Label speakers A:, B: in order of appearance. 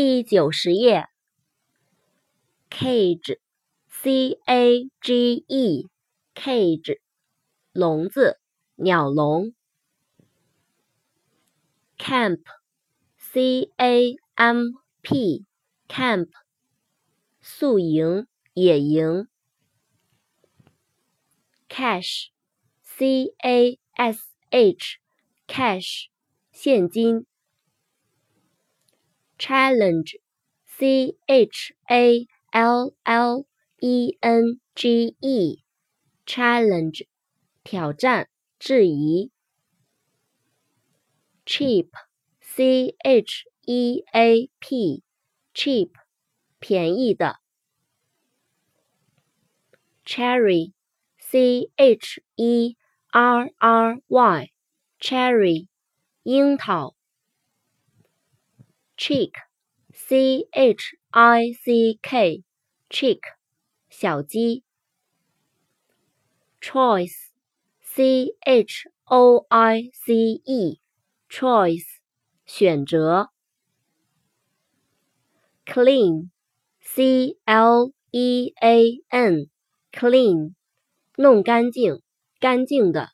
A: 第九十页。cage，c a g e，cage，笼子，鸟笼。camp，c a m p，camp，宿营，野营。cash，c a s h，cash，现金。challenge，c h a l l e n g e，challenge，挑战，质疑。cheap，c h e a p，cheap，便宜的。cherry，c h e r r y，cherry，樱桃。 chick, c h i c k, chick, 小鸡。choice, c h o i c e, choice, 选择。clean, c l e a n, clean, 弄干净，干净的。